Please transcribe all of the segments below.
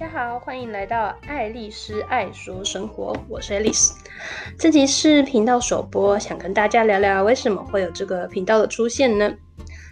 大家好，欢迎来到爱丽丝爱说生活，我是爱丽丝。这集是频道首播，想跟大家聊聊为什么会有这个频道的出现呢？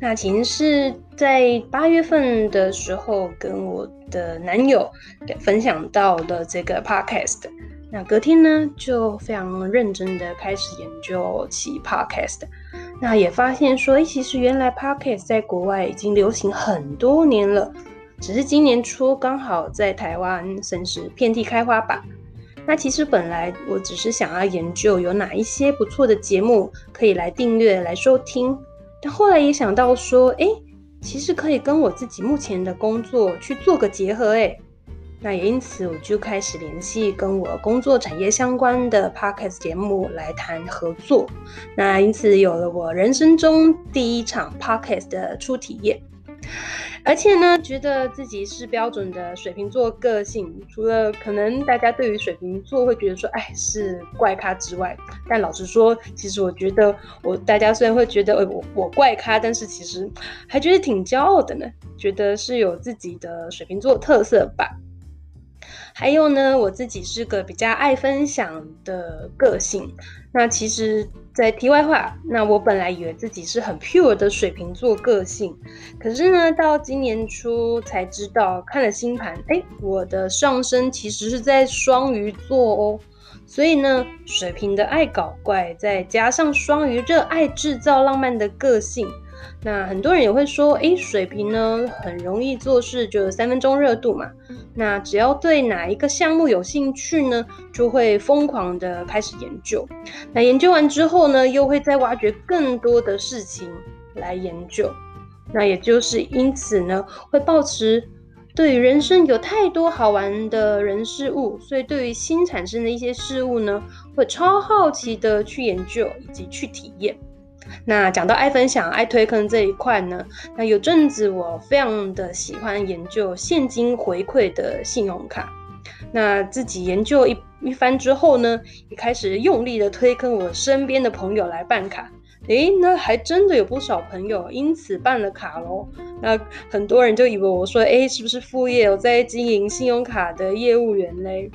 那其实是在八月份的时候，跟我的男友分享到了这个 podcast。那隔天呢，就非常认真的开始研究起 podcast。那也发现说，诶，其实原来 podcast 在国外已经流行很多年了。只是今年初刚好在台湾算是遍地开花吧。那其实本来我只是想要研究有哪一些不错的节目可以来订阅来收听，但后来也想到说，哎，其实可以跟我自己目前的工作去做个结合，哎，那也因此我就开始联系跟我工作产业相关的 Podcast 节目来谈合作。那因此有了我人生中第一场 Podcast 的初体验。而且呢，觉得自己是标准的水瓶座个性，除了可能大家对于水瓶座会觉得说，哎，是怪咖之外，但老实说，其实我觉得我大家虽然会觉得，哎，我我怪咖，但是其实还觉得挺骄傲的呢，觉得是有自己的水瓶座特色吧。还有呢，我自己是个比较爱分享的个性。那其实，在题外话，那我本来以为自己是很 pure 的水瓶座个性，可是呢，到今年初才知道，看了星盘，哎，我的上升其实是在双鱼座哦。所以呢，水瓶的爱搞怪，再加上双鱼热爱制造浪漫的个性。那很多人也会说，诶，水瓶呢很容易做事，就三分钟热度嘛。那只要对哪一个项目有兴趣呢，就会疯狂的开始研究。那研究完之后呢，又会再挖掘更多的事情来研究。那也就是因此呢，会保持对于人生有太多好玩的人事物，所以对于新产生的一些事物呢，会超好奇的去研究以及去体验。那讲到爱分享、爱推坑这一块呢，那有阵子我非常的喜欢研究现金回馈的信用卡。那自己研究一一番之后呢，也开始用力的推坑我身边的朋友来办卡。诶，那还真的有不少朋友因此办了卡喽。那很多人就以为我说，诶，是不是副业有在经营信用卡的业务员嘞？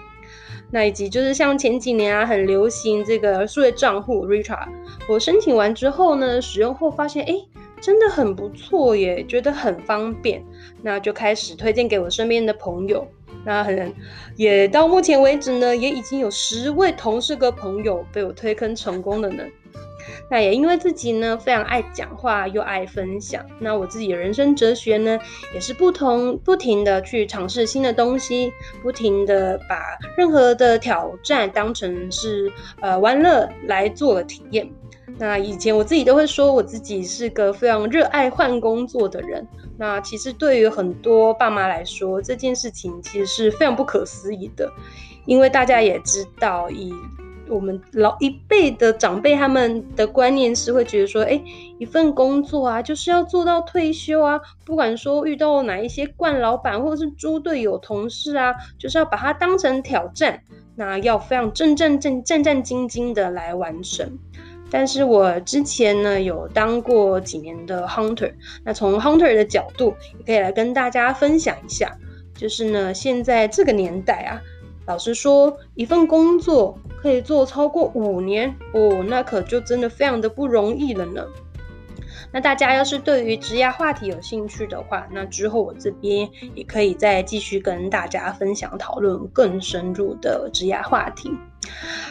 那以及就是像前几年啊，很流行这个数位账户，Ritra 我申请完之后呢，使用后发现，哎，真的很不错耶，觉得很方便，那就开始推荐给我身边的朋友。那很也到目前为止呢，也已经有十位同事跟朋友被我推坑成功了呢。那也因为自己呢非常爱讲话又爱分享，那我自己的人生哲学呢也是不同不停的去尝试新的东西，不停的把任何的挑战当成是呃玩乐来做的体验。那以前我自己都会说我自己是个非常热爱换工作的人。那其实对于很多爸妈来说，这件事情其实是非常不可思议的，因为大家也知道以。我们老一辈的长辈，他们的观念是会觉得说，哎，一份工作啊，就是要做到退休啊，不管说遇到哪一些惯老板或者是猪队友同事啊，就是要把它当成挑战，那要非常战战战战战兢兢的来完成。但是我之前呢，有当过几年的 hunter，那从 hunter 的角度，也可以来跟大家分享一下，就是呢，现在这个年代啊。老实说，一份工作可以做超过五年哦，那可就真的非常的不容易了呢。那大家要是对于职涯话题有兴趣的话，那之后我这边也可以再继续跟大家分享讨论更深入的职涯话题。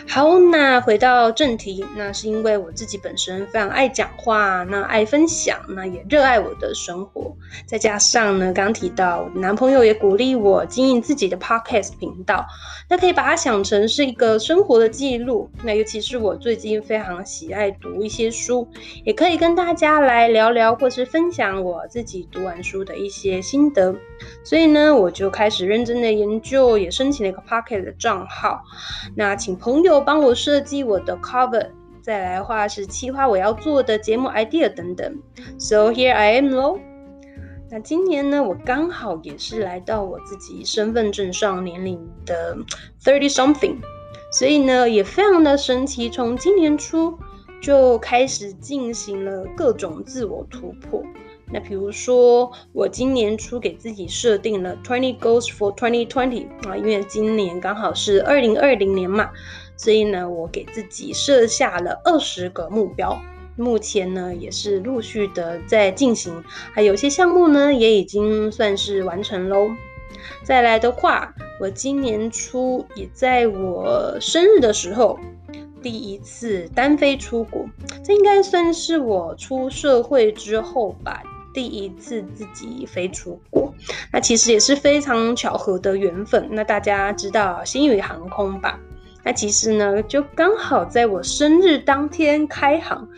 好，那回到正题，那是因为我自己本身非常爱讲话，那爱分享，那也热爱我的生活，再加上呢，刚提到我男朋友也鼓励我经营自己的 podcast 频道，那可以把它想成是一个生活的记录。那尤其是我最近非常喜爱读一些书，也可以跟大家来聊聊，或是分享我自己读完书的一些心得。所以呢，我就开始认真的研究，也申请了一个 podcast 的账号。那请朋友帮我设计我的 cover，再来的话是企划我要做的节目 idea 等等。So here I am 咯。那今年呢，我刚好也是来到我自己身份证上年龄的 thirty something，所以呢也非常的神奇，从今年初就开始进行了各种自我突破。那比如说，我今年初给自己设定了 Twenty Goals for twenty twenty 啊，因为今年刚好是二零二零年嘛，所以呢，我给自己设下了二十个目标。目前呢，也是陆续的在进行，还有些项目呢，也已经算是完成喽。再来的话，我今年初也在我生日的时候，第一次单飞出国，这应该算是我出社会之后吧，第一次自己飞出国。那其实也是非常巧合的缘分。那大家知道新宇航空吧？那其实呢，就刚好在我生日当天开航。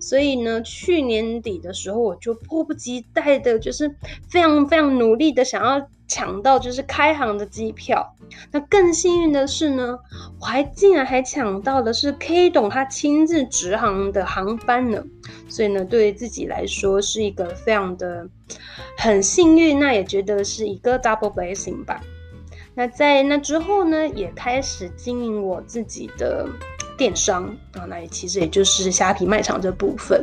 所以呢，去年底的时候，我就迫不及待的，就是非常非常努力的想要抢到就是开航的机票。那更幸运的是呢，我还竟然还抢到的是 K 董他亲自直航的航班呢。所以呢，对于自己来说是一个非常的很幸运，那也觉得是一个 double blessing 吧。那在那之后呢，也开始经营我自己的。电商啊，那也其实也就是虾皮卖场这部分。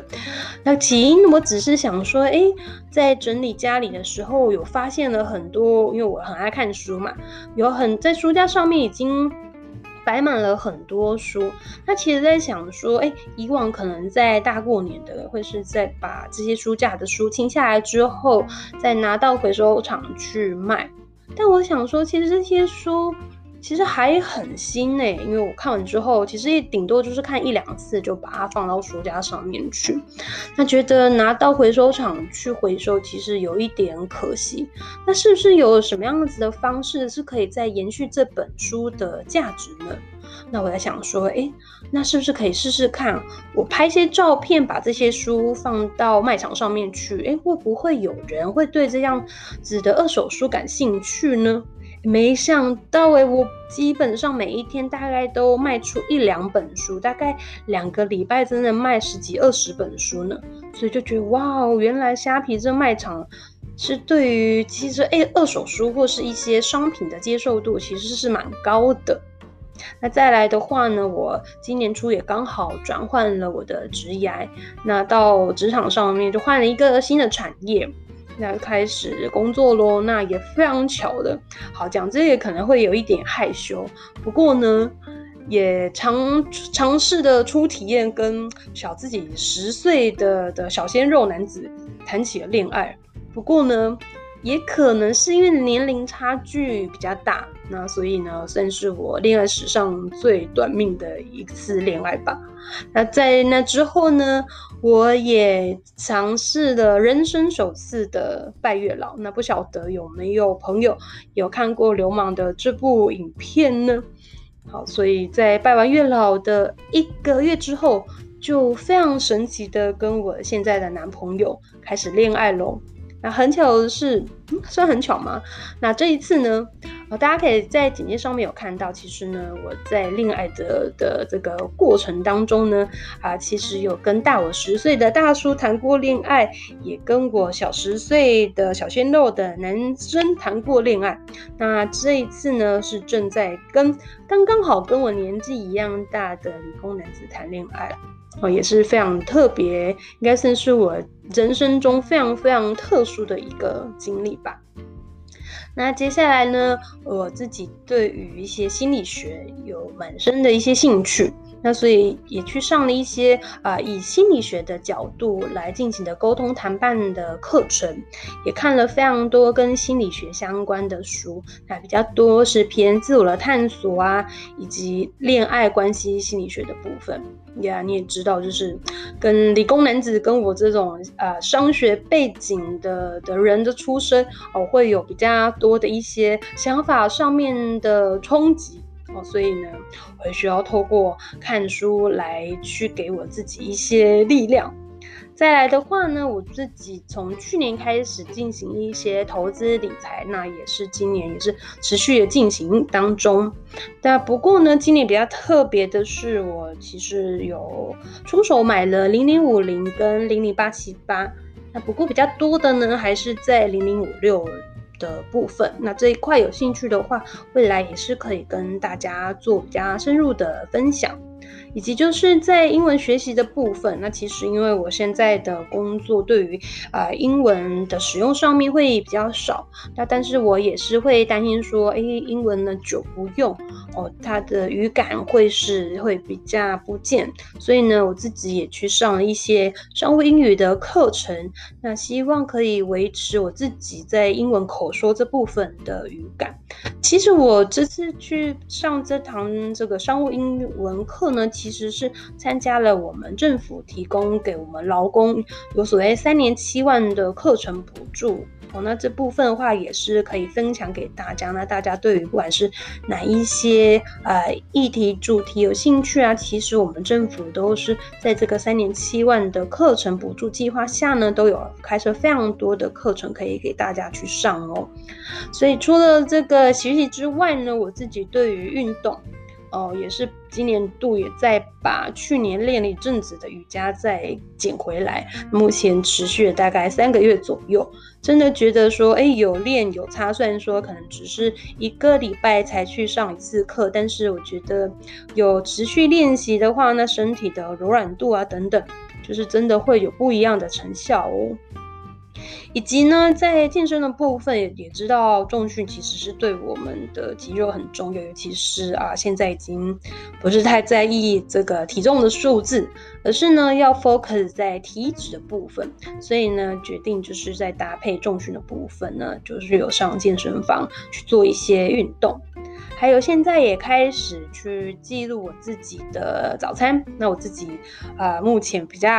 那起因我只是想说，哎，在整理家里的时候，有发现了很多，因为我很爱看书嘛，有很在书架上面已经摆满了很多书。那其实在想说，哎，以往可能在大过年的，会是在把这些书架的书清下来之后，再拿到回收厂去卖。但我想说，其实这些书。其实还很新呢，因为我看完之后，其实也顶多就是看一两次，就把它放到书架上面去。那觉得拿到回收厂去回收，其实有一点可惜。那是不是有什么样子的方式是可以再延续这本书的价值呢？那我在想说，诶，那是不是可以试试看，我拍些照片，把这些书放到卖场上面去？诶，会不会有人会对这样子的二手书感兴趣呢？没想到诶，我基本上每一天大概都卖出一两本书，大概两个礼拜真的卖十几二十本书呢，所以就觉得哇，原来虾皮这卖场是对于其实诶二手书或是一些商品的接受度其实是蛮高的。那再来的话呢，我今年初也刚好转换了我的职业，那到职场上面就换了一个新的产业。那开始工作喽，那也非常巧的。好，讲这也可能会有一点害羞，不过呢，也尝尝试的初体验，跟小自己十岁的的小鲜肉男子谈起了恋爱。不过呢，也可能是因为年龄差距比较大，那所以呢，算是我恋爱史上最短命的一次恋爱吧。那在那之后呢，我也尝试了人生首次的拜月老。那不晓得有没有朋友有看过《流氓》的这部影片呢？好，所以在拜完月老的一个月之后，就非常神奇的跟我现在的男朋友开始恋爱喽。那很巧的是，嗯，算很巧吗？那这一次呢，呃，大家可以在简介上面有看到，其实呢，我在恋爱的的这个过程当中呢，啊，其实有跟大我十岁的大叔谈过恋爱，也跟我小十岁的小鲜肉的男生谈过恋爱。那这一次呢，是正在跟刚刚好跟我年纪一样大的理工男子谈恋爱。哦，也是非常特别，应该算是我人生中非常非常特殊的一个经历吧。那接下来呢，我自己对于一些心理学有蛮深的一些兴趣。那所以也去上了一些啊、以心理学的角度来进行的沟通谈判的课程，也看了非常多跟心理学相关的书，那比较多是偏自我的探索啊，以及恋爱关系心理学的部分。呀、yeah，你也知道，就是跟理工男子跟我这种啊、商学背景的的人的出身哦，会有比较多的一些想法上面的冲击。所以呢，我需要透过看书来去给我自己一些力量。再来的话呢，我自己从去年开始进行一些投资理财，那也是今年也是持续的进行当中。但不过呢，今年比较特别的是，我其实有出手买了零零五零跟零零八七八。那不过比较多的呢，还是在零零五六。的部分，那这一块有兴趣的话，未来也是可以跟大家做比较深入的分享。以及就是在英文学习的部分。那其实因为我现在的工作对于、呃、英文的使用上面会比较少，那但是我也是会担心说，哎，英文呢久不用哦，它的语感会是会比较不见，所以呢，我自己也去上了一些商务英语的课程，那希望可以维持我自己在英文口说这部分的语感。其实我这次去上这堂这个商务英文课呢，其其实是参加了我们政府提供给我们劳工有所谓三年七万的课程补助。哦，那这部分的话也是可以分享给大家。那大家对于不管是哪一些呃议题主题有兴趣啊，其实我们政府都是在这个三年七万的课程补助计划下呢，都有开设非常多的课程可以给大家去上哦。所以除了这个学习之外呢，我自己对于运动。哦，也是今年度也在把去年练了一阵子的瑜伽再捡回来，目前持续了大概三个月左右，真的觉得说，哎，有练有差，虽然说可能只是一个礼拜才去上一次课，但是我觉得有持续练习的话，那身体的柔软度啊等等，就是真的会有不一样的成效哦。以及呢，在健身的部分也知道重训其实是对我们的肌肉很重要，尤其是啊，现在已经不是太在意这个体重的数字，而是呢要 focus 在体脂的部分，所以呢决定就是在搭配重训的部分呢，就是有上健身房去做一些运动，还有现在也开始去记录我自己的早餐，那我自己啊目前比较。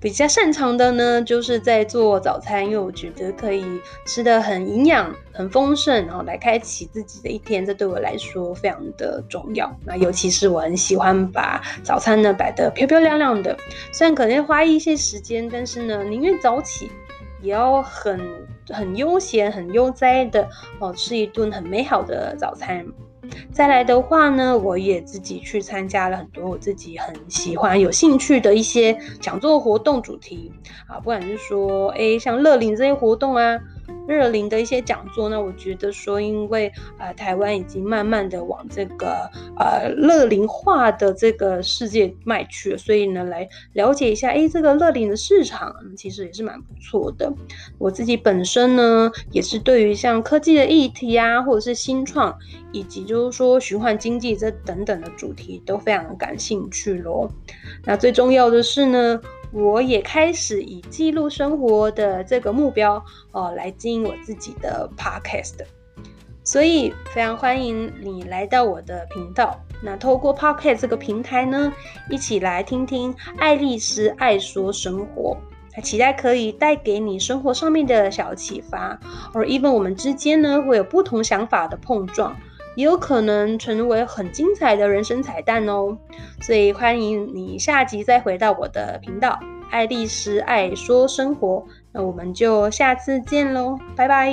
比较擅长的呢，就是在做早餐，因为我觉得可以吃得很营养、很丰盛，然后来开启自己的一天，这对我来说非常的重要。那尤其是我很喜欢把早餐呢摆得漂漂亮亮的，虽然可能花一些时间，但是呢，宁愿早起，也要很很悠闲、很悠哉的哦，吃一顿很美好的早餐。再来的话呢，我也自己去参加了很多我自己很喜欢、有兴趣的一些讲座活动主题啊，不管是说，哎，像乐龄这些活动啊。热林的一些讲座，那我觉得说，因为呃台湾已经慢慢的往这个呃乐龄化的这个世界迈去了，所以呢，来了解一下，哎，这个乐林的市场其实也是蛮不错的。我自己本身呢，也是对于像科技的议题啊，或者是新创，以及就是说循环经济这等等的主题都非常感兴趣咯。那最重要的是呢。我也开始以记录生活的这个目标哦、来经营我自己的 podcast，所以非常欢迎你来到我的频道。那透过 podcast 这个平台呢，一起来听听爱丽丝爱说生活，还期待可以带给你生活上面的小启发，而 even 我们之间呢会有不同想法的碰撞。也有可能成为很精彩的人生彩蛋哦，所以欢迎你下集再回到我的频道，爱丽丝爱说生活，那我们就下次见喽，拜拜。